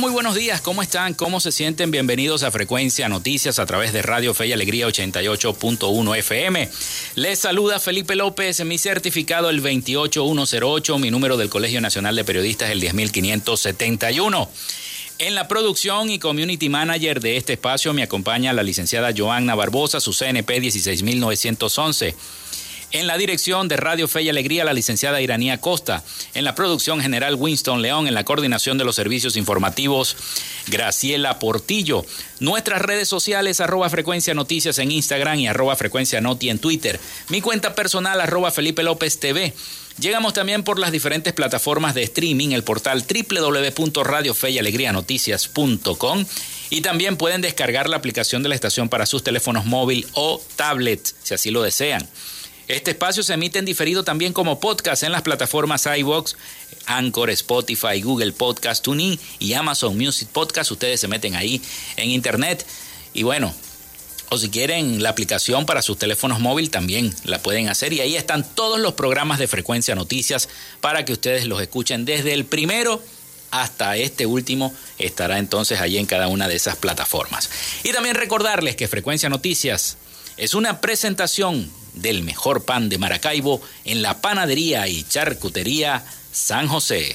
Muy buenos días. ¿Cómo están? ¿Cómo se sienten? Bienvenidos a Frecuencia Noticias a través de Radio Fe y Alegría 88.1 FM. Les saluda Felipe López, mi certificado el 28108, mi número del Colegio Nacional de Periodistas el 10571. En la producción y community manager de este espacio me acompaña la licenciada Joanna Barbosa, su CNP 16911. En la dirección de Radio Fe y Alegría, la licenciada Iranía Costa. En la producción general, Winston León. En la coordinación de los servicios informativos, Graciela Portillo. Nuestras redes sociales, arroba frecuencia noticias en Instagram y arroba frecuencia noti en Twitter. Mi cuenta personal, arroba Felipe López TV. Llegamos también por las diferentes plataformas de streaming, el portal www.radiofeyalegrianoticias.com y también pueden descargar la aplicación de la estación para sus teléfonos móvil o tablet, si así lo desean. Este espacio se emite en diferido también como podcast en las plataformas iVoox, Anchor, Spotify, Google Podcast, TuneIn y Amazon Music Podcast. Ustedes se meten ahí en internet y bueno, o si quieren la aplicación para sus teléfonos móviles también la pueden hacer y ahí están todos los programas de frecuencia noticias para que ustedes los escuchen desde el primero hasta este último estará entonces allí en cada una de esas plataformas. Y también recordarles que Frecuencia Noticias es una presentación del mejor pan de Maracaibo en la panadería y charcutería San José.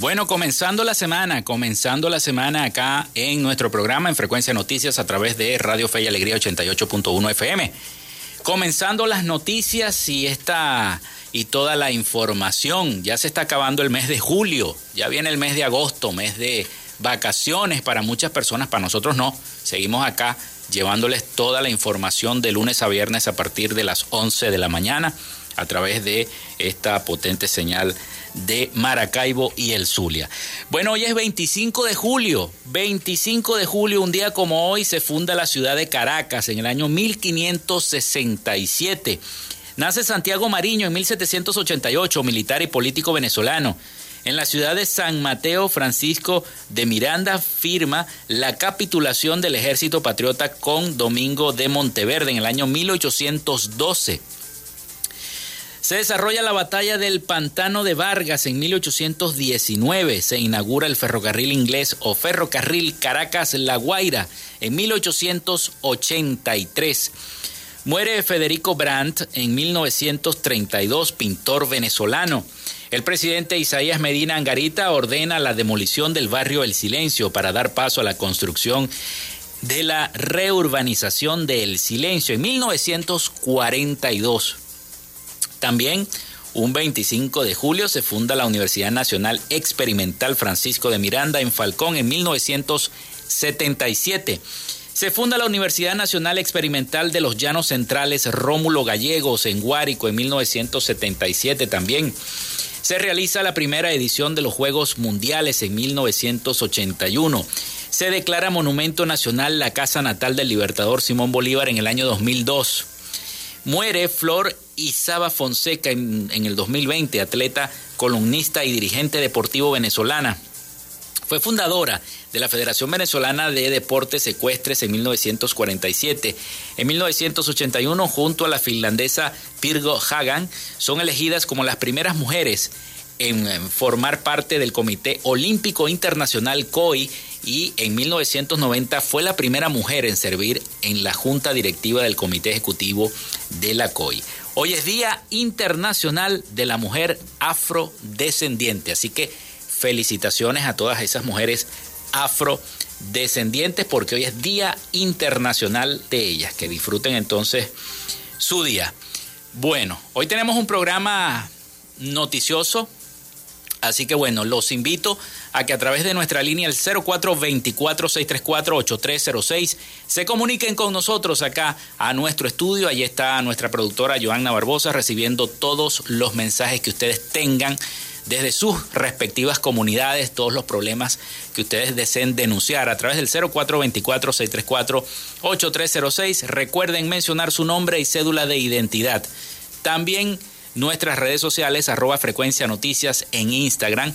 Bueno, comenzando la semana, comenzando la semana acá en nuestro programa en Frecuencia Noticias a través de Radio Fe y Alegría 88.1 FM. Comenzando las noticias y esta y toda la información. Ya se está acabando el mes de julio, ya viene el mes de agosto, mes de vacaciones para muchas personas, para nosotros no. Seguimos acá llevándoles toda la información de lunes a viernes a partir de las 11 de la mañana a través de esta potente señal de Maracaibo y el Zulia. Bueno, hoy es 25 de julio, 25 de julio, un día como hoy se funda la ciudad de Caracas en el año 1567. Nace Santiago Mariño en 1788, militar y político venezolano. En la ciudad de San Mateo, Francisco de Miranda firma la capitulación del ejército patriota con Domingo de Monteverde en el año 1812. Se desarrolla la batalla del Pantano de Vargas en 1819. Se inaugura el ferrocarril inglés o ferrocarril Caracas-La Guaira en 1883. Muere Federico Brandt en 1932, pintor venezolano. El presidente Isaías Medina Angarita ordena la demolición del barrio El Silencio para dar paso a la construcción de la reurbanización de El Silencio en 1942. También un 25 de julio se funda la Universidad Nacional Experimental Francisco de Miranda en Falcón en 1977. Se funda la Universidad Nacional Experimental de los Llanos Centrales Rómulo Gallegos en Guárico en 1977 también. Se realiza la primera edición de los Juegos Mundiales en 1981. Se declara Monumento Nacional la casa natal del libertador Simón Bolívar en el año 2002. Muere Flor Isaba Fonseca en, el 2020, atleta, columnista y dirigente deportivo venezolana. Fue fundadora de la Federación Venezolana de Deportes Ecuestres en 1947. En 1981, junto a la finlandesa Pirgo Hagan, son elegidas como las primeras mujeres en formar parte del Comité Olímpico Internacional COI y en 1990 fue la primera mujer en servir en la Junta Directiva del Comité Ejecutivo de la COI. Hoy es Día Internacional de la Mujer Afrodescendiente, así que felicitaciones a todas esas mujeres afrodescendientes porque hoy es Día Internacional de ellas. Que disfruten entonces su día. Bueno, hoy tenemos un programa noticioso. Así que bueno, los invito a que a través de nuestra línea el 0424-634-8306 se comuniquen con nosotros acá a nuestro estudio. Allí está nuestra productora Joanna Barbosa recibiendo todos los mensajes que ustedes tengan desde sus respectivas comunidades todos los problemas que ustedes deseen denunciar a través del 0424-634-8306. Recuerden mencionar su nombre y cédula de identidad. También nuestras redes sociales arroba frecuencia noticias en Instagram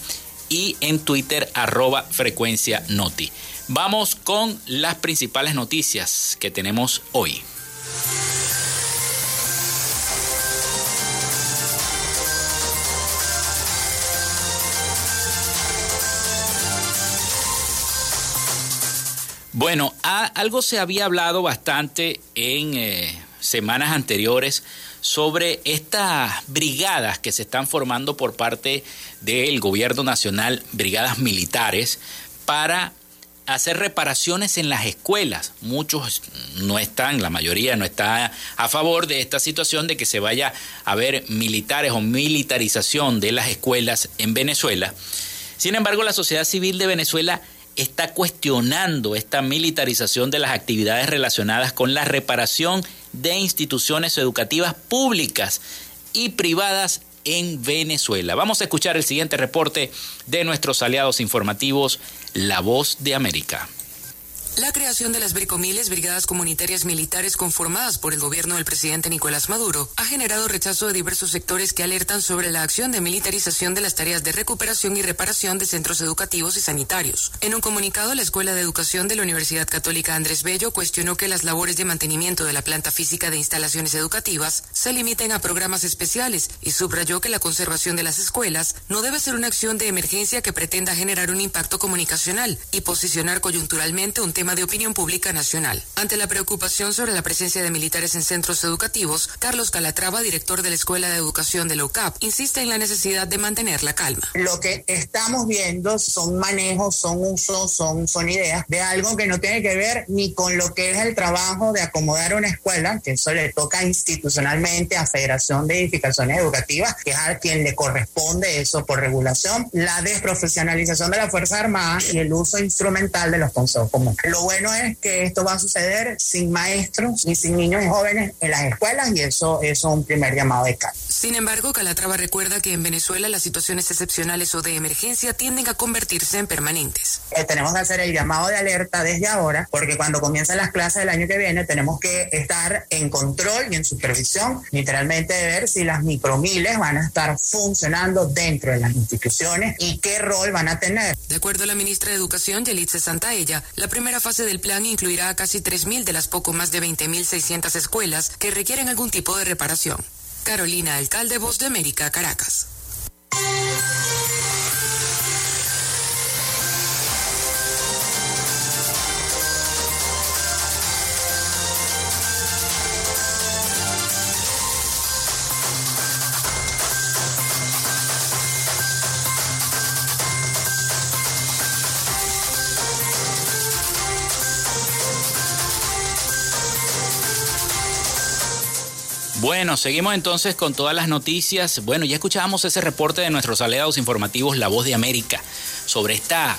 y en Twitter arroba frecuencia noti. Vamos con las principales noticias que tenemos hoy. Bueno, algo se había hablado bastante en eh, semanas anteriores sobre estas brigadas que se están formando por parte del gobierno nacional, brigadas militares, para hacer reparaciones en las escuelas. Muchos no están, la mayoría no está a favor de esta situación de que se vaya a ver militares o militarización de las escuelas en Venezuela. Sin embargo, la sociedad civil de Venezuela está cuestionando esta militarización de las actividades relacionadas con la reparación de instituciones educativas públicas y privadas en Venezuela. Vamos a escuchar el siguiente reporte de nuestros aliados informativos, La Voz de América. La creación de las bricomiles, brigadas comunitarias militares conformadas por el gobierno del presidente Nicolás Maduro, ha generado rechazo de diversos sectores que alertan sobre la acción de militarización de las tareas de recuperación y reparación de centros educativos y sanitarios. En un comunicado, la Escuela de Educación de la Universidad Católica Andrés Bello cuestionó que las labores de mantenimiento de la planta física de instalaciones educativas se limiten a programas especiales y subrayó que la conservación de las escuelas no debe ser una acción de emergencia que pretenda generar un impacto comunicacional y posicionar coyunturalmente un tema tema de opinión pública nacional. Ante la preocupación sobre la presencia de militares en centros educativos, Carlos Calatrava, director de la Escuela de Educación de la UCAP, insiste en la necesidad de mantener la calma. Lo que estamos viendo son manejos, son usos, son, son ideas de algo que no tiene que ver ni con lo que es el trabajo de acomodar una escuela, que eso le toca institucionalmente a Federación de Edificaciones Educativas, que es a quien le corresponde eso por regulación, la desprofesionalización de la Fuerza Armada y el uso instrumental de los consejos comunes. Lo bueno es que esto va a suceder sin maestros ni sin niños y jóvenes en las escuelas y eso, es un primer llamado de calma. Sin embargo, Calatrava recuerda que en Venezuela las situaciones excepcionales o de emergencia tienden a convertirse en permanentes. Eh, tenemos que hacer el llamado de alerta desde ahora porque cuando comiencen las clases del año que viene tenemos que estar en control y en supervisión, literalmente de ver si las micromiles van a estar funcionando dentro de las instituciones y qué rol van a tener. De acuerdo a la ministra de Educación, Yelitze Santaella, la primera fase del plan incluirá a casi 3.000 de las poco más de 20.600 escuelas que requieren algún tipo de reparación. Carolina Alcalde, Voz de América, Caracas. Bueno, seguimos entonces con todas las noticias. Bueno, ya escuchábamos ese reporte de nuestros aliados informativos La Voz de América sobre esta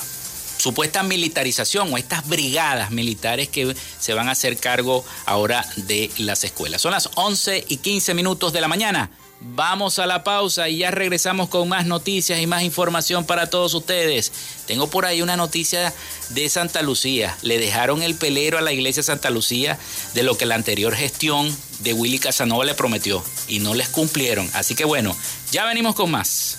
supuesta militarización o estas brigadas militares que se van a hacer cargo ahora de las escuelas. Son las 11 y 15 minutos de la mañana. Vamos a la pausa y ya regresamos con más noticias y más información para todos ustedes. Tengo por ahí una noticia de Santa Lucía. Le dejaron el pelero a la iglesia Santa Lucía de lo que la anterior gestión de Willy Casanova le prometió y no les cumplieron. Así que bueno, ya venimos con más.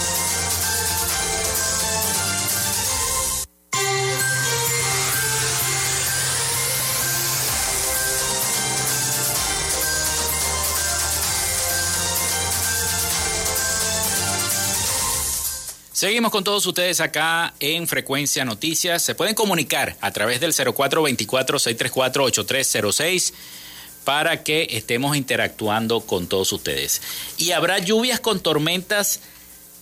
Seguimos con todos ustedes acá en Frecuencia Noticias. Se pueden comunicar a través del 0424-634-8306 para que estemos interactuando con todos ustedes. Y habrá lluvias con tormentas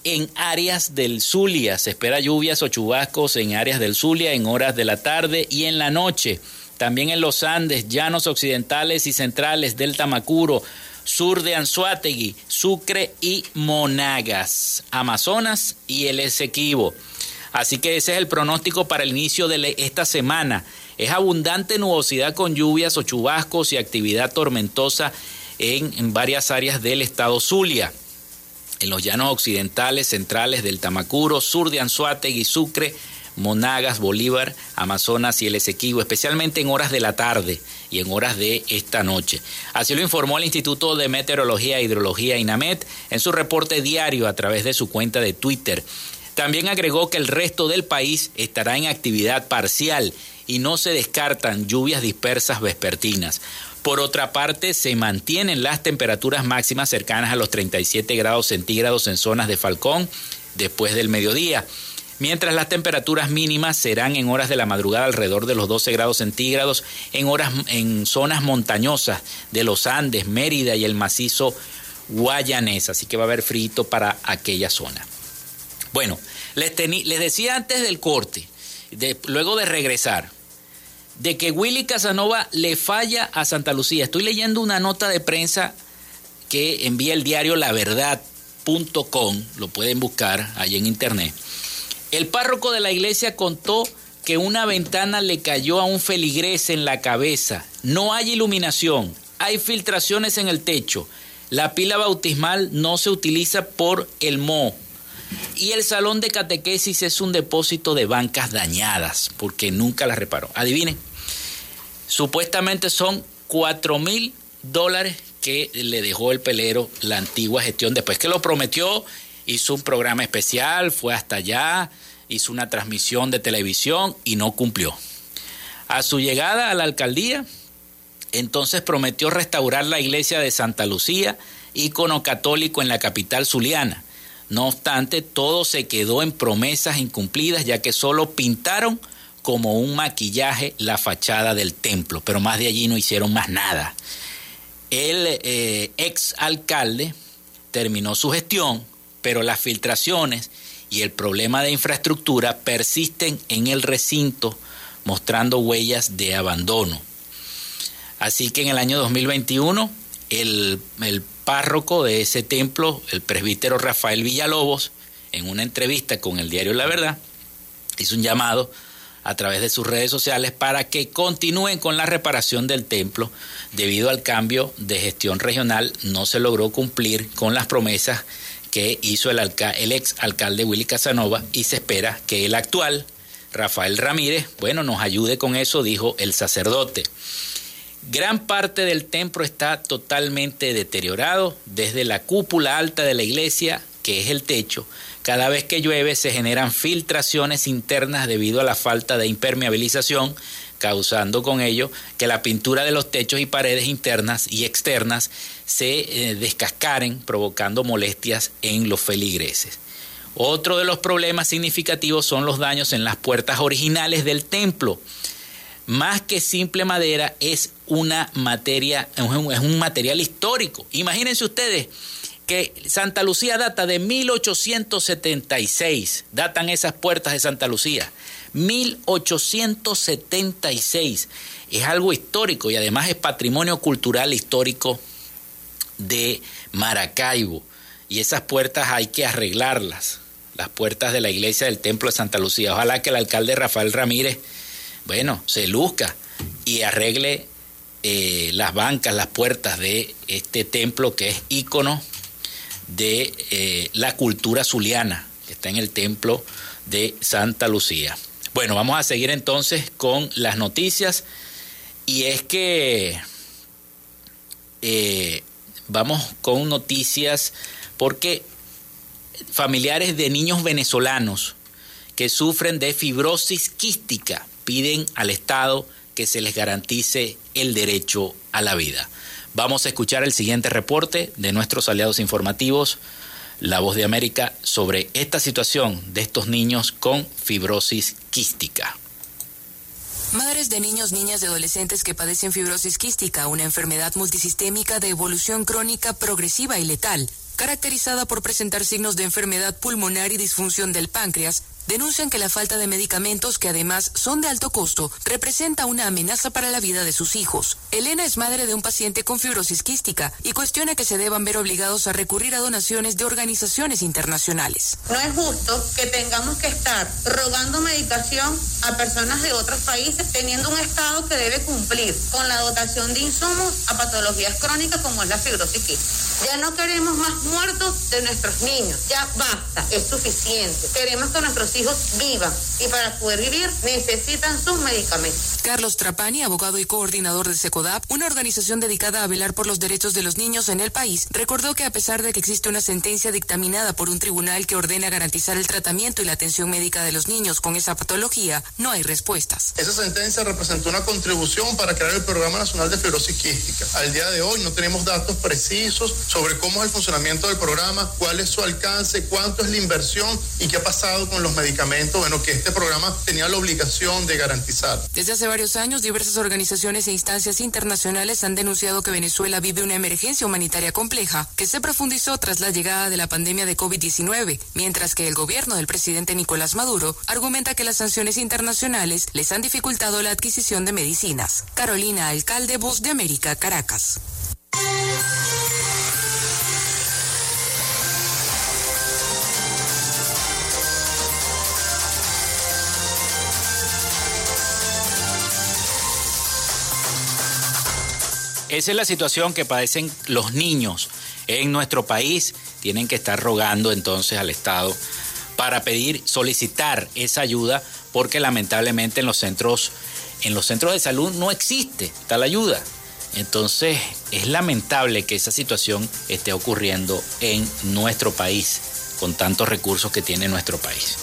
en áreas del Zulia. Se espera lluvias o chubascos en áreas del Zulia en horas de la tarde y en la noche. También en los Andes, llanos occidentales y centrales del Tamacuro sur de Anzuategui, Sucre y Monagas, Amazonas y el Esequibo. Así que ese es el pronóstico para el inicio de esta semana. Es abundante nubosidad con lluvias o chubascos y actividad tormentosa en, varias áreas del estado Zulia. En los llanos occidentales, centrales del Tamacuro, sur de Anzuategui, Sucre, Monagas, Bolívar, Amazonas y el Esequibo, especialmente en horas de la tarde y en horas de esta noche. Así lo informó el Instituto de Meteorología e Hidrología INAMET en su reporte diario a través de su cuenta de Twitter. También agregó que el resto del país estará en actividad parcial y no se descartan lluvias dispersas vespertinas. Por otra parte, se mantienen las temperaturas máximas cercanas a los 37 grados centígrados en zonas de Falcón después del mediodía mientras las temperaturas mínimas serán en horas de la madrugada alrededor de los 12 grados centígrados en, horas, en zonas montañosas de los Andes, Mérida y el macizo guayanés, así que va a haber frito para aquella zona. Bueno, les, les decía antes del corte, luego de regresar, de que Willy Casanova le falla a Santa Lucía. Estoy leyendo una nota de prensa que envía el diario La Verdad.com, lo pueden buscar ahí en internet el párroco de la iglesia contó que una ventana le cayó a un feligrés en la cabeza. No hay iluminación, hay filtraciones en el techo. La pila bautismal no se utiliza por el mo. Y el salón de catequesis es un depósito de bancas dañadas, porque nunca las reparó. Adivinen. Supuestamente son 4 mil dólares que le dejó el pelero la antigua gestión. Después que lo prometió, hizo un programa especial, fue hasta allá, hizo una transmisión de televisión y no cumplió. A su llegada a la alcaldía, entonces prometió restaurar la iglesia de Santa Lucía, ícono católico en la capital zuliana. No obstante, todo se quedó en promesas incumplidas, ya que solo pintaron como un maquillaje la fachada del templo, pero más de allí no hicieron más nada. El eh, ex alcalde terminó su gestión, pero las filtraciones y el problema de infraestructura persisten en el recinto, mostrando huellas de abandono. Así que en el año 2021, el, el párroco de ese templo, el presbítero Rafael Villalobos, en una entrevista con el diario La Verdad, hizo un llamado a través de sus redes sociales para que continúen con la reparación del templo. Debido al cambio de gestión regional, no se logró cumplir con las promesas que hizo el, ex alcalde Willy Casanova y se espera que el actual, Rafael Ramírez, bueno, nos ayude con eso, dijo el sacerdote. Gran parte del templo está totalmente deteriorado, desde la cúpula alta de la iglesia, que es el techo, cada vez que llueve se generan filtraciones internas debido a la falta de impermeabilización, causando con ello que la pintura de los techos y paredes internas y externas se eh, descascaren, provocando molestias en los feligreses. Otro de los problemas significativos son los daños en las puertas originales del templo. Más que simple madera, es una materia, es un material histórico. Imagínense ustedes que Santa Lucía data de 1876, datan esas puertas de Santa Lucía. 1876. Es algo histórico y además es patrimonio cultural histórico de Maracaibo. Y esas puertas hay que arreglarlas, las puertas de la iglesia del Templo de Santa Lucía. Ojalá que el alcalde Rafael Ramírez, bueno, se luzca y arregle eh, las bancas, las puertas de este templo que es ícono de eh, la cultura zuliana, que está en el templo de Santa Lucía. Bueno, vamos a seguir entonces con las noticias. Y es que eh, vamos con noticias porque familiares de niños venezolanos que sufren de fibrosis quística piden al Estado que se les garantice el derecho a la vida. Vamos a escuchar el siguiente reporte de nuestros aliados informativos, La Voz de América, sobre esta situación de estos niños con fibrosis quística. Madres de niños, niñas y adolescentes que padecen fibrosis quística, una enfermedad multisistémica de evolución crónica progresiva y letal, caracterizada por presentar signos de enfermedad pulmonar y disfunción del páncreas, denuncian que la falta de medicamentos, que además son de alto costo, representa una amenaza para la vida de sus hijos. Elena es madre de un paciente con fibrosis quística y cuestiona que se deban ver obligados a recurrir a donaciones de organizaciones internacionales. No es justo que tengamos que estar rogando medicación a personas de otros países teniendo un Estado que debe cumplir con la dotación de insumos a patologías crónicas como es la fibrosis quística. Ya no queremos más muertos de nuestros niños, ya basta, es suficiente. Queremos que nuestros hijos vivan y para poder vivir necesitan sus medicamentos. Carlos Trapani, abogado y coordinador de SECODAP, una organización dedicada a velar por los derechos de los niños en el país, recordó que a pesar de que existe una sentencia dictaminada por un tribunal que ordena garantizar el tratamiento y la atención médica de los niños con esa patología, no hay respuestas. Esa sentencia representó una contribución para crear el Programa Nacional de Fibrosis Quística. Al día de hoy no tenemos datos precisos sobre cómo es el funcionamiento del programa, cuál es su alcance, cuánto es la inversión y qué ha pasado con los medicamentos bueno, que este programa tenía la obligación de garantizar. Desde hace varios años, diversas organizaciones e instancias internacionales han denunciado que Venezuela vive una emergencia humanitaria compleja que se profundizó tras la llegada de la pandemia de COVID-19, mientras que el gobierno del presidente Nicolás Maduro argumenta que las sanciones internacionales les han dificultado la adquisición de medicinas. Carolina Alcalde, Voz de América, Caracas. Esa es la situación que padecen los niños en nuestro país. Tienen que estar rogando entonces al Estado para pedir, solicitar esa ayuda, porque lamentablemente en los centros en los centros de salud no existe tal ayuda. Entonces es lamentable que esa situación esté ocurriendo en nuestro país, con tantos recursos que tiene nuestro país.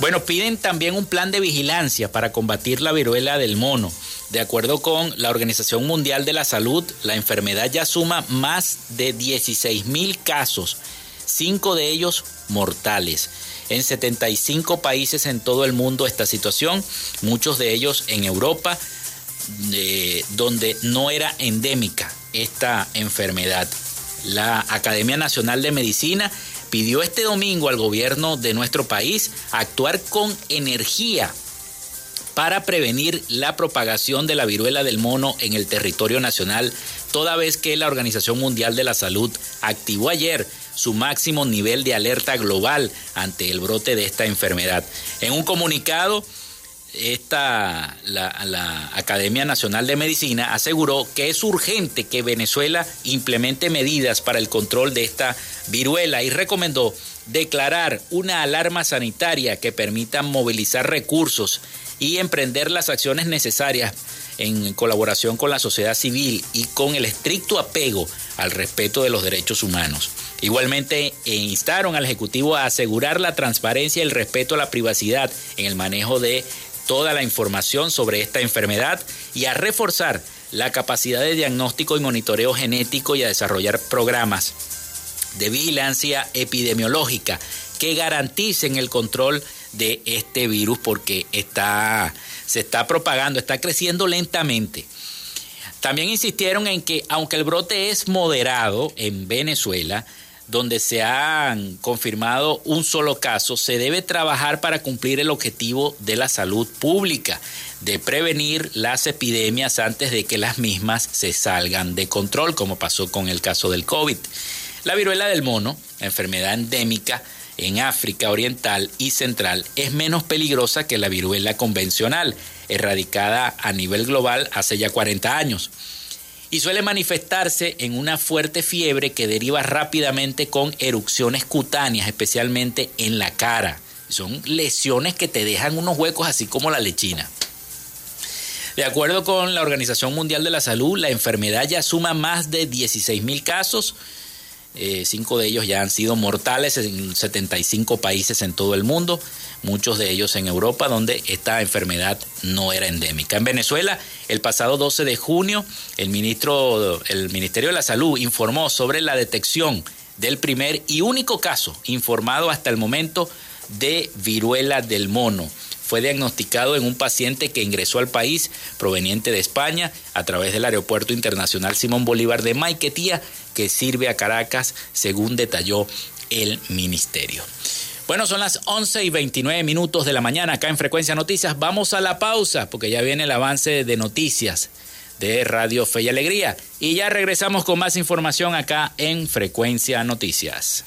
Bueno, piden también un plan de vigilancia para combatir la viruela del mono. De acuerdo con la Organización Mundial de la Salud, la enfermedad ya suma más de 16 mil casos, cinco de ellos mortales. En 75 países en todo el mundo esta situación, muchos de ellos en Europa, donde no era endémica esta enfermedad. La Academia Nacional de Medicina pidió este domingo al gobierno de nuestro país actuar con energía para prevenir la propagación de la viruela del mono en el territorio nacional, toda vez que la Organización Mundial de la Salud activó ayer su máximo nivel de alerta global ante el brote de esta enfermedad. En un comunicado, esta, la, la, Academia Nacional de Medicina aseguró que es urgente que Venezuela implemente medidas para el control de esta viruela y recomendó declarar una alarma sanitaria que permita movilizar recursos y emprender las acciones necesarias en colaboración con la sociedad civil y con el estricto apego al respeto de los derechos humanos. Igualmente instaron al Ejecutivo a asegurar la transparencia y el respeto a la privacidad en el manejo de toda la información sobre esta enfermedad y a reforzar la capacidad de diagnóstico y monitoreo genético y a desarrollar programas de vigilancia epidemiológica que garanticen el control de este virus porque está, se está propagando, está creciendo lentamente. También insistieron en que aunque el brote es moderado en Venezuela, donde se han confirmado un solo caso, se debe trabajar para cumplir el objetivo de la salud pública, de prevenir las epidemias antes de que las mismas se salgan de control, como pasó con el caso del COVID. La viruela del mono, enfermedad endémica, en África Oriental y Central es menos peligrosa que la viruela convencional, erradicada a nivel global hace ya 40 años. Y suele manifestarse en una fuerte fiebre que deriva rápidamente con erupciones cutáneas, especialmente en la cara. Son lesiones que te dejan unos huecos así como la lechina. De acuerdo con la Organización Mundial de la Salud, la enfermedad ya suma más de 16 mil casos, eh, cinco de ellos ya han sido mortales en 75 países en todo el mundo, muchos de ellos en Europa, donde esta enfermedad no era endémica. En Venezuela, el pasado 12 de junio, el, ministro, el Ministerio de la Salud informó sobre la detección del primer y único caso informado hasta el momento de viruela del mono fue diagnosticado en un paciente que ingresó al país proveniente de España a través del Aeropuerto Internacional Simón Bolívar de Maiquetía, que sirve a Caracas, según detalló el ministerio. Bueno, son las 11 y 29 minutos de la mañana acá en Frecuencia Noticias. Vamos a la pausa porque ya viene el avance de noticias de Radio Fe y Alegría. Y ya regresamos con más información acá en Frecuencia Noticias.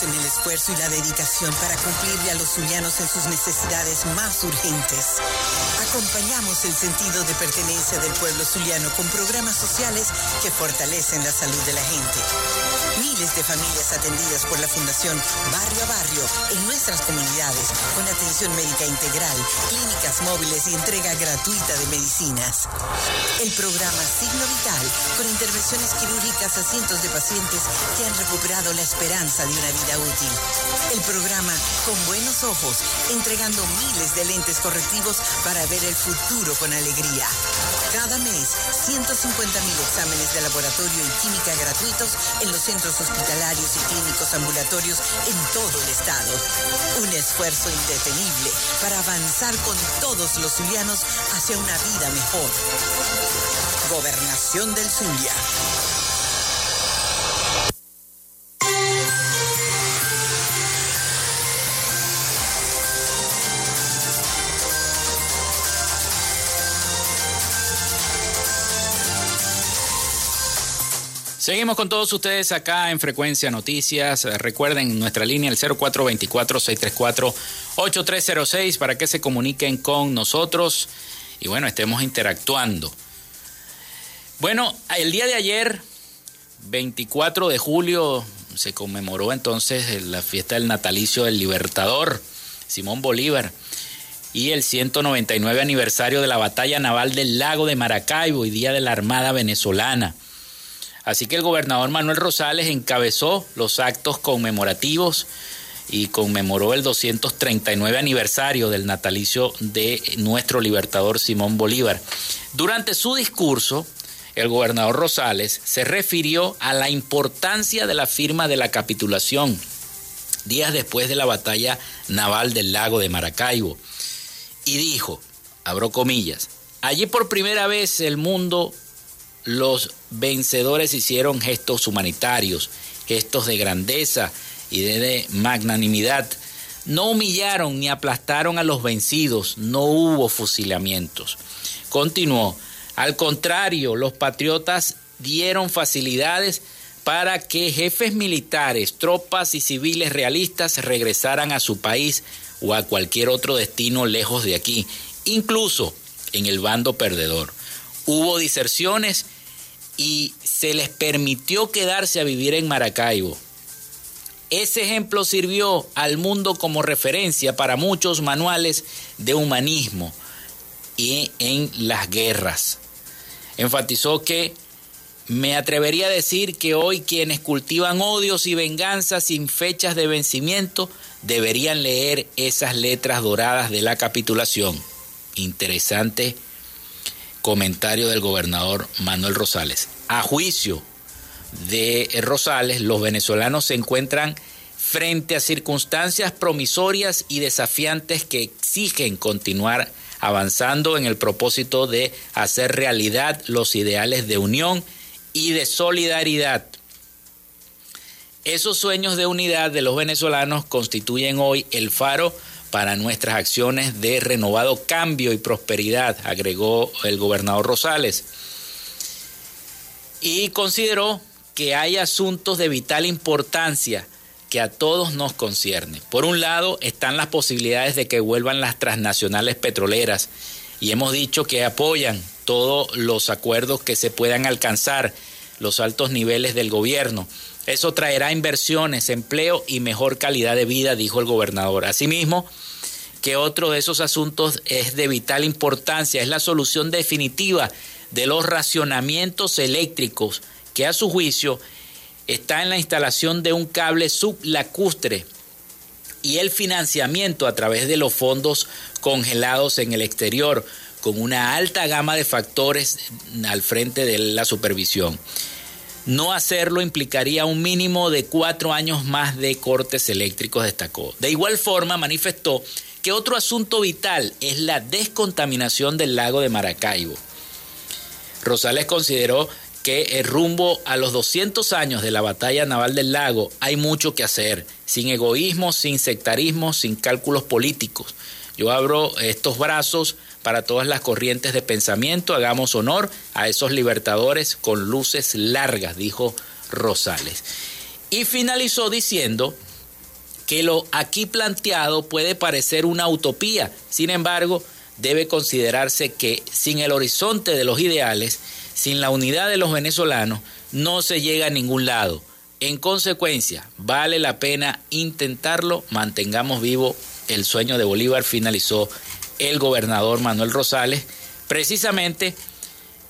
En el esfuerzo y la dedicación para cumplirle a los zulianos en sus necesidades más urgentes. Acompañamos el sentido de pertenencia del pueblo zuliano con programas sociales que fortalecen la salud de la gente. Miles de familias atendidas por la Fundación Barrio a Barrio en nuestras comunidades con atención médica integral, clínicas móviles y entrega gratuita de medicinas. El programa Signo Vital con intervenciones quirúrgicas a cientos de pacientes que han recuperado la esperanza de una vida útil. El programa Con Buenos Ojos, entregando miles de lentes correctivos para ver el futuro con alegría. Cada mes, 150 mil exámenes de laboratorio y química gratuitos en los centros hospitalarios y clínicos ambulatorios en todo el estado. Un esfuerzo indetenible para avanzar con todos los zulianos hacia una vida mejor. Gobernación del Zulia. Seguimos con todos ustedes acá en Frecuencia Noticias. Recuerden nuestra línea el 0424-634-8306 para que se comuniquen con nosotros y bueno, estemos interactuando. Bueno, el día de ayer, 24 de julio, se conmemoró entonces la fiesta del natalicio del Libertador, Simón Bolívar, y el 199 aniversario de la batalla naval del lago de Maracaibo y Día de la Armada Venezolana. Así que el gobernador Manuel Rosales encabezó los actos conmemorativos y conmemoró el 239 aniversario del natalicio de nuestro libertador Simón Bolívar. Durante su discurso, el gobernador Rosales se refirió a la importancia de la firma de la capitulación días después de la batalla naval del lago de Maracaibo y dijo, abro comillas, allí por primera vez el mundo los vencedores hicieron gestos humanitarios, gestos de grandeza y de magnanimidad. No humillaron ni aplastaron a los vencidos, no hubo fusilamientos. Continuó, al contrario, los patriotas dieron facilidades para que jefes militares, tropas y civiles realistas regresaran a su país o a cualquier otro destino lejos de aquí, incluso en el bando perdedor. Hubo diserciones y se les permitió quedarse a vivir en Maracaibo. Ese ejemplo sirvió al mundo como referencia para muchos manuales de humanismo y en las guerras. Enfatizó que me atrevería a decir que hoy quienes cultivan odios y venganzas sin fechas de vencimiento deberían leer esas letras doradas de la capitulación. Interesante comentario del gobernador Manuel Rosales. A juicio de Rosales, los venezolanos se encuentran frente a circunstancias promisorias y desafiantes que exigen continuar avanzando en el propósito de hacer realidad los ideales de unión y de solidaridad. Esos sueños de unidad de los venezolanos constituyen hoy el faro para nuestras acciones de renovado cambio y prosperidad, agregó el gobernador Rosales. Y consideró que hay asuntos de vital importancia que a todos nos concierne. Por un lado están las posibilidades de que vuelvan las transnacionales petroleras y hemos dicho que apoyan todos los acuerdos que se puedan alcanzar, los altos niveles del gobierno. Eso traerá inversiones, empleo y mejor calidad de vida, dijo el gobernador. Asimismo, que otro de esos asuntos es de vital importancia, es la solución definitiva de los racionamientos eléctricos, que a su juicio está en la instalación de un cable sublacustre y el financiamiento a través de los fondos congelados en el exterior, con una alta gama de factores al frente de la supervisión. No hacerlo implicaría un mínimo de cuatro años más de cortes eléctricos, destacó. De igual forma, manifestó que otro asunto vital es la descontaminación del lago de Maracaibo. Rosales consideró que el rumbo a los 200 años de la batalla naval del lago hay mucho que hacer, sin egoísmo, sin sectarismo, sin cálculos políticos. Yo abro estos brazos para todas las corrientes de pensamiento, hagamos honor a esos libertadores con luces largas, dijo Rosales. Y finalizó diciendo que lo aquí planteado puede parecer una utopía. Sin embargo, debe considerarse que sin el horizonte de los ideales, sin la unidad de los venezolanos, no se llega a ningún lado. En consecuencia, vale la pena intentarlo, mantengamos vivo el sueño de Bolívar, finalizó el gobernador Manuel Rosales, precisamente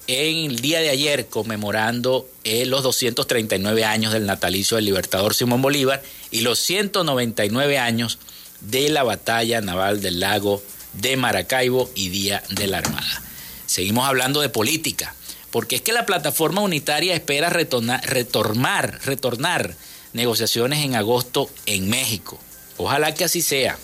en el día de ayer conmemorando eh, los 239 años del natalicio del libertador Simón Bolívar y los 199 años de la batalla naval del lago de Maracaibo y Día de la Armada. Seguimos hablando de política, porque es que la plataforma unitaria espera retornar, retornar, retornar negociaciones en agosto en México. Ojalá que así sea.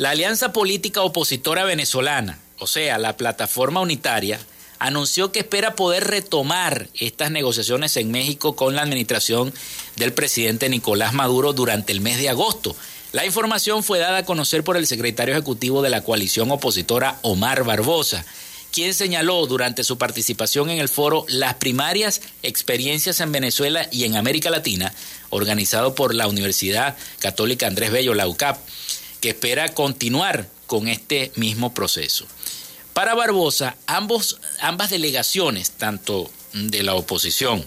La Alianza Política Opositora Venezolana, o sea, la plataforma unitaria, anunció que espera poder retomar estas negociaciones en México con la administración del presidente Nicolás Maduro durante el mes de agosto. La información fue dada a conocer por el secretario ejecutivo de la coalición opositora Omar Barbosa, quien señaló durante su participación en el foro Las primarias experiencias en Venezuela y en América Latina, organizado por la Universidad Católica Andrés Bello, la UCAP, que espera continuar con este mismo proceso. Para Barbosa, ambos, ambas delegaciones, tanto de la oposición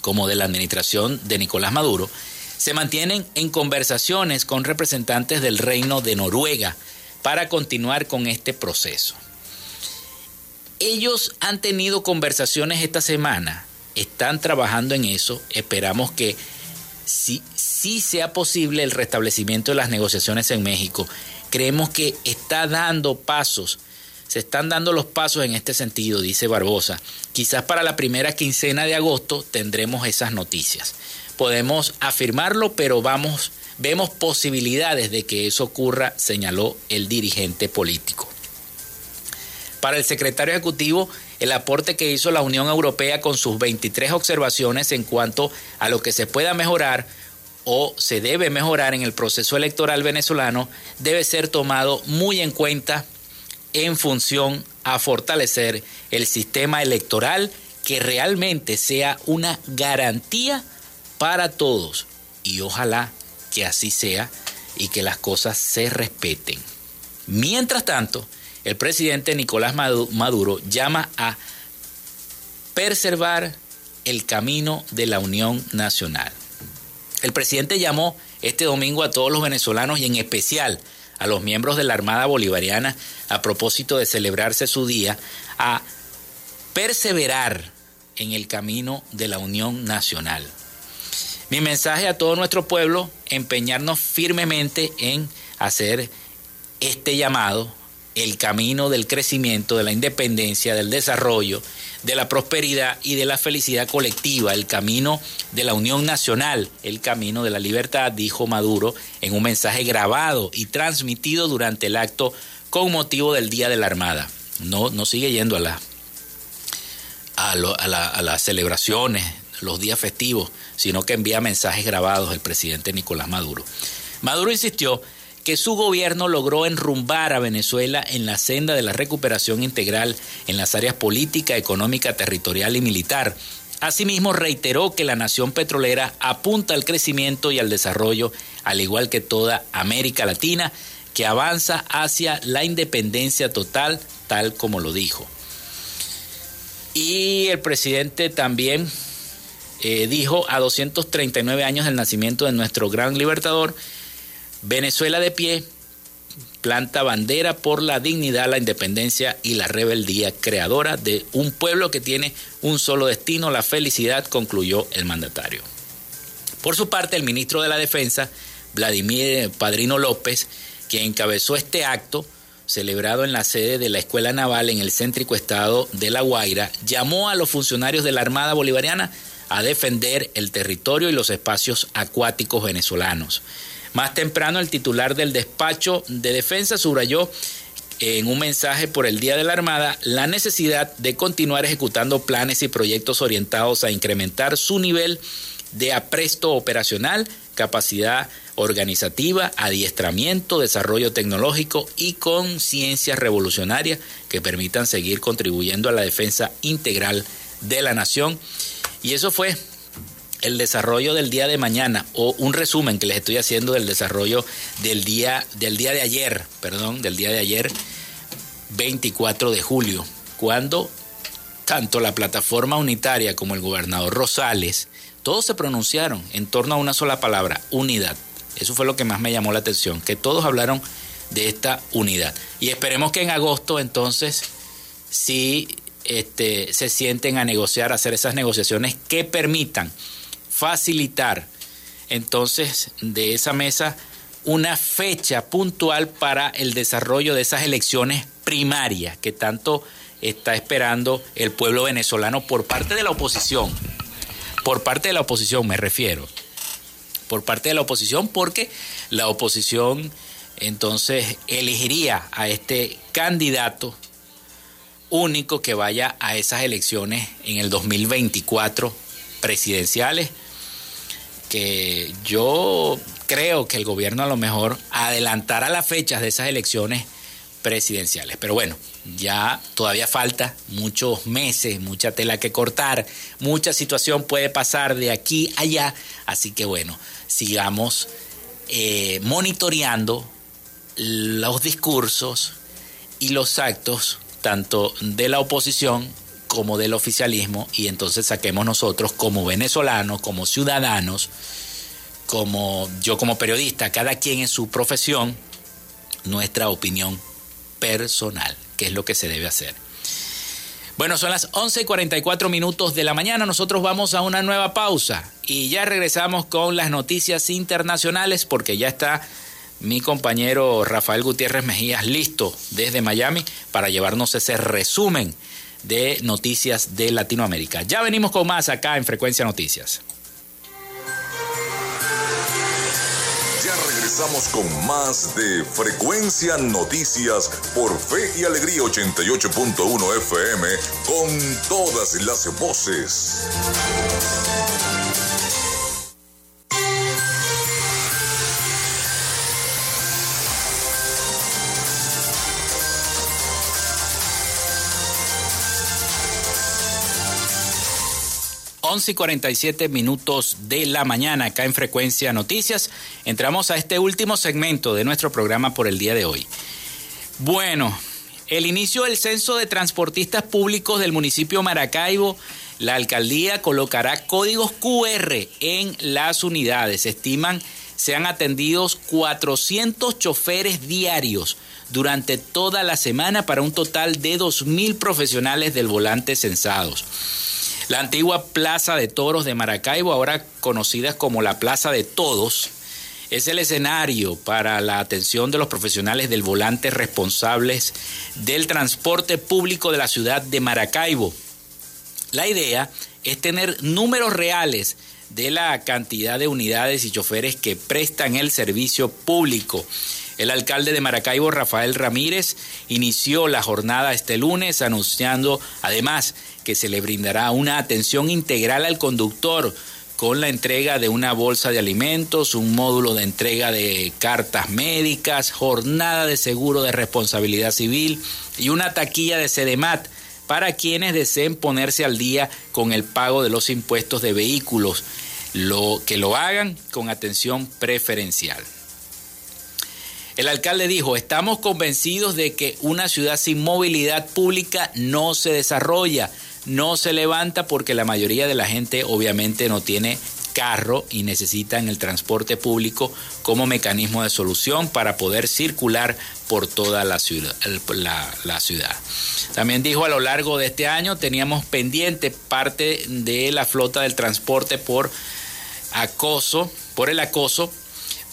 como de la administración de Nicolás Maduro, se mantienen en conversaciones con representantes del Reino de Noruega para continuar con este proceso. Ellos han tenido conversaciones esta semana, están trabajando en eso, esperamos que si, si sea posible el restablecimiento de las negociaciones en México. Creemos que está dando pasos se están dando los pasos en este sentido, dice Barbosa. Quizás para la primera quincena de agosto tendremos esas noticias. Podemos afirmarlo, pero vamos, vemos posibilidades de que eso ocurra, señaló el dirigente político. Para el secretario ejecutivo, el aporte que hizo la Unión Europea con sus 23 observaciones en cuanto a lo que se pueda mejorar o se debe mejorar en el proceso electoral venezolano debe ser tomado muy en cuenta en función a fortalecer el sistema electoral que realmente sea una garantía para todos. Y ojalá que así sea y que las cosas se respeten. Mientras tanto, el presidente Nicolás Maduro llama a preservar el camino de la Unión Nacional. El presidente llamó este domingo a todos los venezolanos y en especial a los miembros de la Armada Bolivariana a propósito de celebrarse su día a perseverar en el camino de la unión nacional. Mi mensaje a todo nuestro pueblo, empeñarnos firmemente en hacer este llamado, el camino del crecimiento, de la independencia, del desarrollo, de la prosperidad y de la felicidad colectiva, el camino de la unión nacional, el camino de la libertad, dijo Maduro en un mensaje grabado y transmitido durante el acto con motivo del Día de la Armada. No, no sigue yendo a, la, a, las celebraciones, los días festivos, sino que envía mensajes grabados el presidente Nicolás Maduro. Maduro insistió que su gobierno logró enrumbar a Venezuela en la senda de la recuperación integral en las áreas política, económica, territorial y militar. Asimismo, reiteró que la nación petrolera apunta al crecimiento y al desarrollo, al igual que toda América Latina, que avanza hacia la independencia total, tal como lo dijo. Y el presidente también eh, dijo a 239 años del nacimiento de nuestro gran libertador, Venezuela de pie planta bandera por la dignidad, la independencia y la rebeldía creadora de un pueblo que tiene un solo destino, la felicidad, concluyó el mandatario. Por su parte, el ministro de la Defensa, Vladimir Padrino López, quien encabezó este acto, celebrado en la sede de la Escuela Naval en el céntrico estado de La Guaira, llamó a los funcionarios de la Armada Bolivariana a defender el territorio y los espacios acuáticos venezolanos. Más temprano, el titular del despacho de defensa subrayó en un mensaje por el Día de la Armada la necesidad de continuar ejecutando planes y proyectos orientados a incrementar su nivel de apresto operacional, capacidad organizativa, adiestramiento, desarrollo tecnológico y conciencia revolucionaria que permitan seguir contribuyendo a la defensa integral de la nación. Y eso fue el desarrollo del día de mañana o un resumen que les estoy haciendo del desarrollo del día del día de ayer, perdón, del día de ayer 24 de julio, cuando tanto la plataforma unitaria como el gobernador Rosales, todos se pronunciaron en torno a una sola palabra, unidad. Eso fue lo que más me llamó la atención, que todos hablaron de esta unidad. Y esperemos que en agosto entonces sí este, se sienten a negociar, a hacer esas negociaciones que permitan facilitar entonces de esa mesa una fecha puntual para el desarrollo de esas elecciones primarias que tanto está esperando el pueblo venezolano por parte de la oposición. Por parte de la oposición me refiero. Por parte de la oposición porque la oposición entonces elegiría a este candidato único que vaya a esas elecciones en el 2024 presidenciales, yo creo que el gobierno a lo mejor adelantará las fechas de esas elecciones presidenciales. Pero bueno, ya todavía falta muchos meses, mucha tela que cortar, mucha situación puede pasar de aquí a allá, así que bueno, sigamos eh, monitoreando los discursos y los actos tanto de la oposición como del oficialismo y entonces saquemos nosotros como venezolanos, como ciudadanos, como yo como periodista, cada quien en su profesión, nuestra opinión personal, que es lo que se debe hacer. Bueno, son las 11 y 44 minutos de la mañana. Nosotros vamos a una nueva pausa y ya regresamos con las noticias internacionales porque ya está mi compañero Rafael Gutiérrez Mejías listo desde Miami para llevarnos ese resumen de noticias de Latinoamérica. Ya venimos con más acá en Frecuencia Noticias. Ya regresamos con más de Frecuencia Noticias por Fe y Alegría 88.1 FM con todas las voces. 11 y 47 minutos de la mañana acá en Frecuencia Noticias. Entramos a este último segmento de nuestro programa por el día de hoy. Bueno, el inicio del censo de transportistas públicos del municipio Maracaibo, la alcaldía colocará códigos QR en las unidades. Estiman sean atendidos 400 choferes diarios durante toda la semana para un total de 2.000 profesionales del volante censados. La antigua Plaza de Toros de Maracaibo, ahora conocida como la Plaza de Todos, es el escenario para la atención de los profesionales del volante responsables del transporte público de la ciudad de Maracaibo. La idea es tener números reales de la cantidad de unidades y choferes que prestan el servicio público. El alcalde de Maracaibo, Rafael Ramírez, inició la jornada este lunes anunciando además que se le brindará una atención integral al conductor con la entrega de una bolsa de alimentos, un módulo de entrega de cartas médicas, jornada de seguro de responsabilidad civil y una taquilla de CEDEMAT para quienes deseen ponerse al día con el pago de los impuestos de vehículos, lo, que lo hagan con atención preferencial. El alcalde dijo, estamos convencidos de que una ciudad sin movilidad pública no se desarrolla no se levanta porque la mayoría de la gente obviamente no tiene carro y necesitan el transporte público como mecanismo de solución para poder circular por toda la ciudad, la, ciudad. También dijo a lo largo de este año teníamos pendiente parte de la flota del transporte por acoso, por el acoso,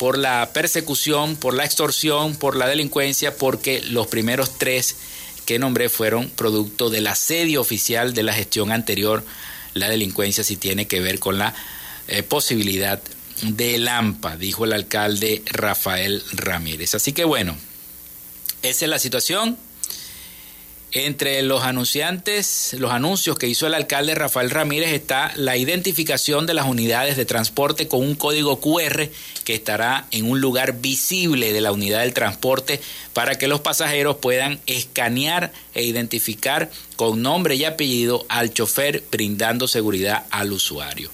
por la persecución, por la extorsión, por la delincuencia, porque los primeros tres que nombré fueron producto del asedio oficial de la gestión anterior. La delincuencia sí tiene que ver con la eh, posibilidad de Lampa, dijo el alcalde Rafael Ramírez. Así que bueno, esa es la situación. Entre los anunciantes, los anuncios que hizo el alcalde Rafael Ramírez está la identificación de las unidades de transporte con un código QR que estará en un lugar visible de la unidad del transporte para que los pasajeros puedan escanear e identificar con nombre y apellido al chofer brindando seguridad al usuario.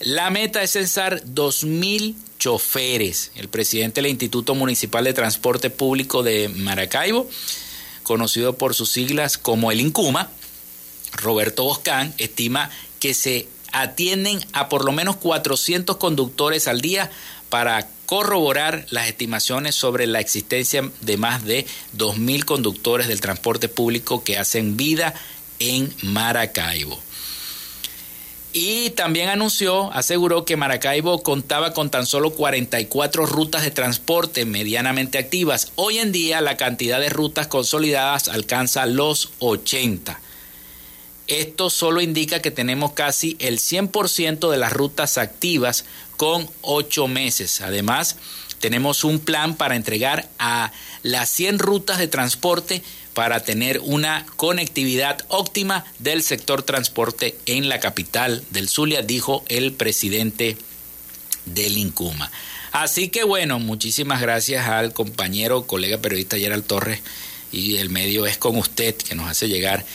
La meta es censar 2.000 choferes. El presidente del Instituto Municipal de Transporte Público de Maracaibo, conocido por sus siglas como el INCUMA, Roberto Boscán, estima que se atienden a por lo menos 400 conductores al día para corroborar las estimaciones sobre la existencia de más de 2.000 conductores del transporte público que hacen vida en Maracaibo. Y también anunció, aseguró que Maracaibo contaba con tan solo 44 rutas de transporte medianamente activas. Hoy en día la cantidad de rutas consolidadas alcanza los 80. Esto solo indica que tenemos casi el 100% de las rutas activas con 8 meses. Además, tenemos un plan para entregar a las 100 rutas de transporte para tener una conectividad óptima del sector transporte en la capital del Zulia, dijo el presidente del INCUMA. Así que bueno, muchísimas gracias al compañero, colega periodista Gerald Torres y el medio es con usted que nos hace llegar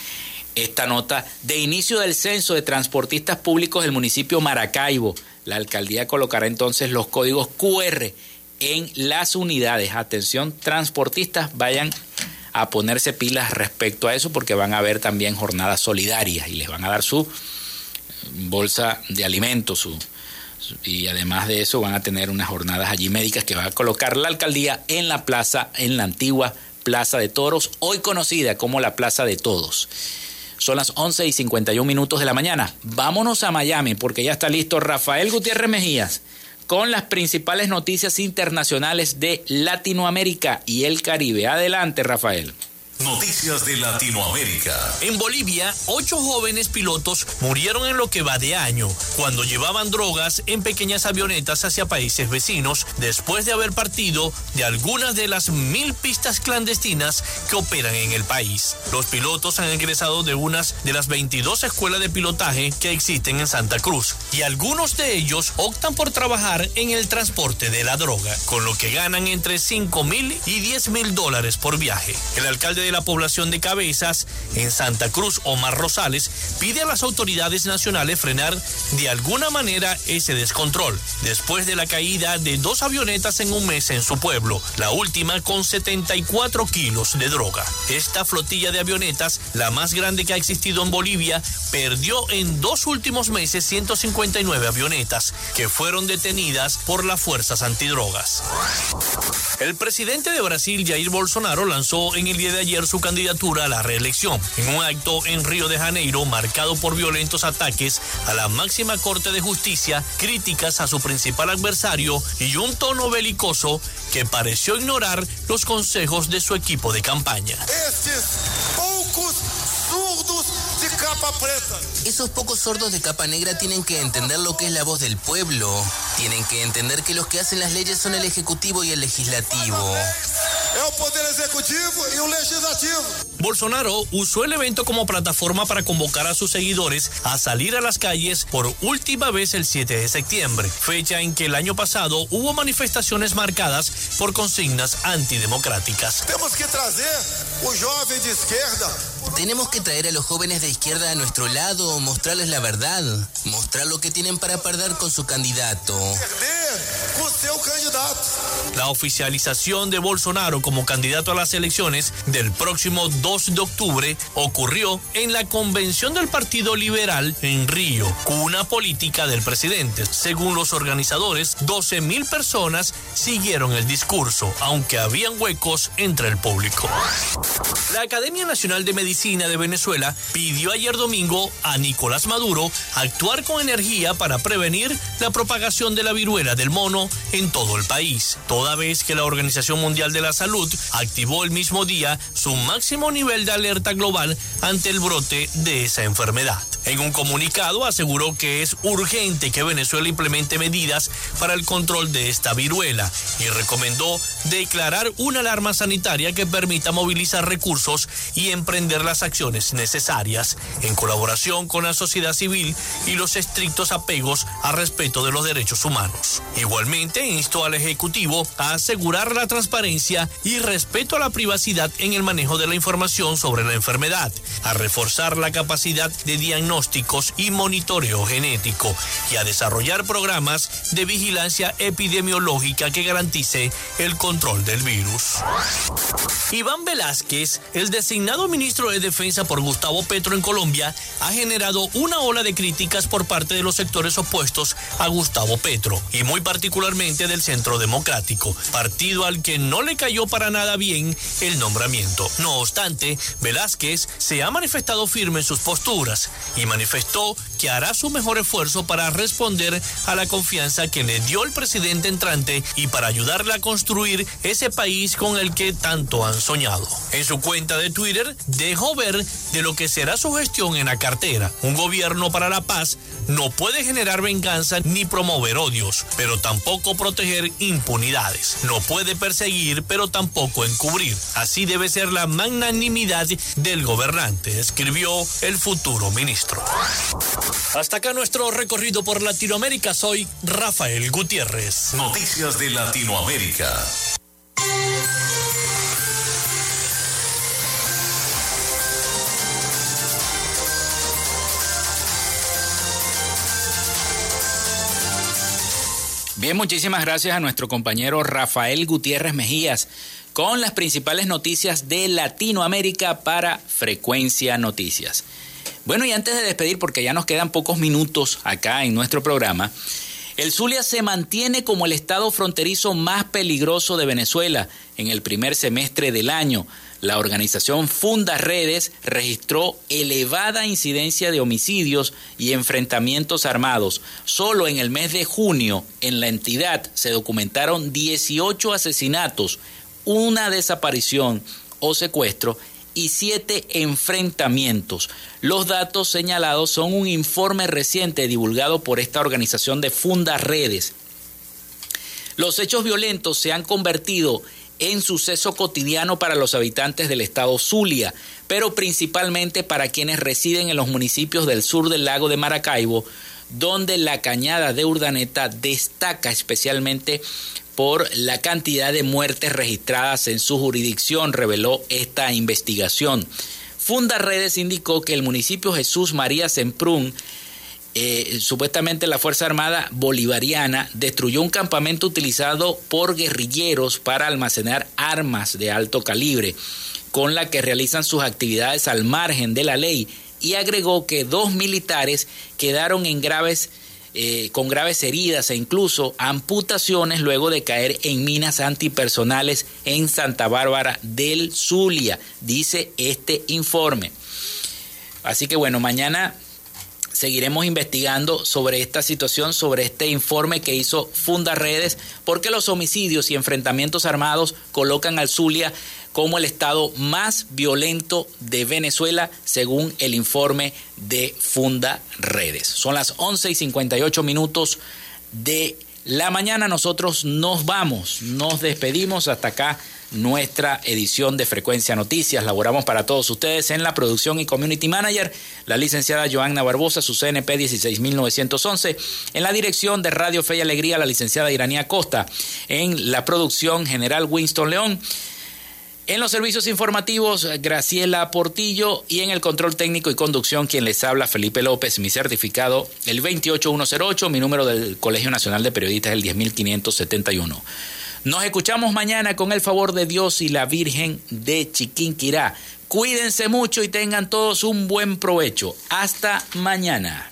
esta nota de inicio del censo de transportistas públicos del municipio Maracaibo. La alcaldía colocará entonces los códigos QR en las unidades. Atención, transportistas, vayan a ponerse pilas respecto a eso porque van a haber también jornadas solidarias y les van a dar su bolsa de alimentos y además de eso van a tener unas jornadas allí médicas que va a colocar la alcaldía en la plaza, en la antigua Plaza de Toros, hoy conocida como la Plaza de Todos. Son las 11 y 51 minutos de la mañana. Vámonos a Miami porque ya está listo Rafael Gutiérrez Mejías con las principales noticias internacionales de Latinoamérica y el Caribe. Adelante, Rafael. Noticias de Latinoamérica. En Bolivia, ocho jóvenes pilotos murieron en lo que va de año, cuando llevaban drogas en pequeñas avionetas hacia países vecinos, después de haber partido de algunas de las mil pistas clandestinas que operan en el país. Los pilotos han egresado de unas de las 22 escuelas de pilotaje que existen en Santa Cruz, y algunos de ellos optan por trabajar en el transporte de la droga, con lo que ganan entre 5 mil y 10 mil dólares por viaje. El alcalde de la población de Cabezas, en Santa Cruz, Omar Rosales, pide a las autoridades nacionales frenar de alguna manera ese descontrol, después de la caída de dos avionetas en un mes en su pueblo, la última con 74 kilos de droga. Esta flotilla de avionetas, la más grande que ha existido en Bolivia, perdió en dos últimos meses 159 avionetas que fueron detenidas por las fuerzas antidrogas. El presidente de Brasil, Jair Bolsonaro, lanzó en el día de ayer su candidatura a la reelección, en un acto en Río de Janeiro marcado por violentos ataques a la máxima Corte de Justicia, críticas a su principal adversario y un tono belicoso que pareció ignorar los consejos de su equipo de campaña. Esos pocos sordos de capa negra tienen que entender lo que es la voz del pueblo. Tienen que entender que los que hacen las leyes son el Ejecutivo y el Legislativo. El Poder Ejecutivo y el Legislativo. Bolsonaro usó el evento como plataforma para convocar a sus seguidores a salir a las calles por última vez el 7 de septiembre, fecha en que el año pasado hubo manifestaciones marcadas por consignas antidemocráticas. Tenemos que traer un joven de izquierda tenemos que traer a los jóvenes de izquierda a nuestro lado, mostrarles la verdad, mostrar lo que tienen para perder con su candidato. La oficialización de Bolsonaro como candidato a las elecciones del próximo 2 de octubre ocurrió en la convención del Partido Liberal en Río, cuna política del presidente. Según los organizadores, 12 mil personas siguieron el discurso, aunque habían huecos entre el público. La Academia Nacional de Medicina de Venezuela pidió ayer domingo a Nicolás Maduro actuar con energía para prevenir la propagación de la viruela del mono en todo el país, toda vez que la Organización Mundial de la Salud activó el mismo día su máximo nivel de alerta global ante el brote de esa enfermedad. En un comunicado aseguró que es urgente que Venezuela implemente medidas para el control de esta viruela y recomendó declarar una alarma sanitaria que permita movilizar recursos y emprender las acciones necesarias en colaboración con la sociedad civil y los estrictos apegos al respeto de los derechos humanos. Igualmente, en instó al Ejecutivo a asegurar la transparencia y respeto a la privacidad en el manejo de la información sobre la enfermedad, a reforzar la capacidad de diagnósticos y monitoreo genético y a desarrollar programas de vigilancia epidemiológica que garantice el control del virus. Iván Velázquez, el designado ministro de Defensa por Gustavo Petro en Colombia, ha generado una ola de críticas por parte de los sectores opuestos a Gustavo Petro y muy particularmente del Centro Democrático, partido al que no le cayó para nada bien el nombramiento. No obstante, Velázquez se ha manifestado firme en sus posturas y manifestó que hará su mejor esfuerzo para responder a la confianza que le dio el presidente entrante y para ayudarle a construir ese país con el que tanto han soñado. En su cuenta de Twitter dejó ver de lo que será su gestión en la cartera. Un gobierno para la paz no puede generar venganza ni promover odios, pero tampoco proteger impunidades. No puede perseguir, pero tampoco encubrir. Así debe ser la magnanimidad del gobernante, escribió el futuro ministro. Hasta acá nuestro recorrido por Latinoamérica. Soy Rafael Gutiérrez. Noticias de Latinoamérica. Bien, muchísimas gracias a nuestro compañero Rafael Gutiérrez Mejías con las principales noticias de Latinoamérica para Frecuencia Noticias. Bueno, y antes de despedir, porque ya nos quedan pocos minutos acá en nuestro programa, el Zulia se mantiene como el estado fronterizo más peligroso de Venezuela en el primer semestre del año. La organización Funda Redes registró elevada incidencia de homicidios y enfrentamientos armados. Solo en el mes de junio en la entidad se documentaron 18 asesinatos, una desaparición o secuestro y siete enfrentamientos. Los datos señalados son un informe reciente divulgado por esta organización de Funda Redes. Los hechos violentos se han convertido en suceso cotidiano para los habitantes del estado Zulia, pero principalmente para quienes residen en los municipios del sur del lago de Maracaibo, donde la cañada de Urdaneta destaca especialmente por la cantidad de muertes registradas en su jurisdicción, reveló esta investigación. Funda Redes indicó que el municipio Jesús María Semprún eh, supuestamente la Fuerza Armada Bolivariana destruyó un campamento utilizado por guerrilleros para almacenar armas de alto calibre, con la que realizan sus actividades al margen de la ley, y agregó que dos militares quedaron en graves, eh, con graves heridas e incluso amputaciones luego de caer en minas antipersonales en Santa Bárbara del Zulia, dice este informe. Así que bueno, mañana seguiremos investigando sobre esta situación, sobre este informe que hizo Funda Redes, porque los homicidios y enfrentamientos armados colocan al Zulia como el estado más violento de Venezuela, según el informe de Funda Redes. Son las 11 y 58 minutos de la mañana. Nosotros nos vamos, nos despedimos hasta acá nuestra edición de Frecuencia Noticias. Laboramos para todos ustedes en la producción y community manager, la licenciada Joanna Barbosa, su CNP 16911. En la dirección de Radio Fe y Alegría, la licenciada Iranía Costa. En la producción general Winston León. En los servicios informativos, Graciela Portillo y en el control técnico y conducción, quien les habla, Felipe López, mi certificado, el 28108, mi número del Colegio Nacional de Periodistas, el 10171. Nos escuchamos mañana con el favor de Dios y la Virgen de Chiquinquirá. Cuídense mucho y tengan todos un buen provecho. Hasta mañana.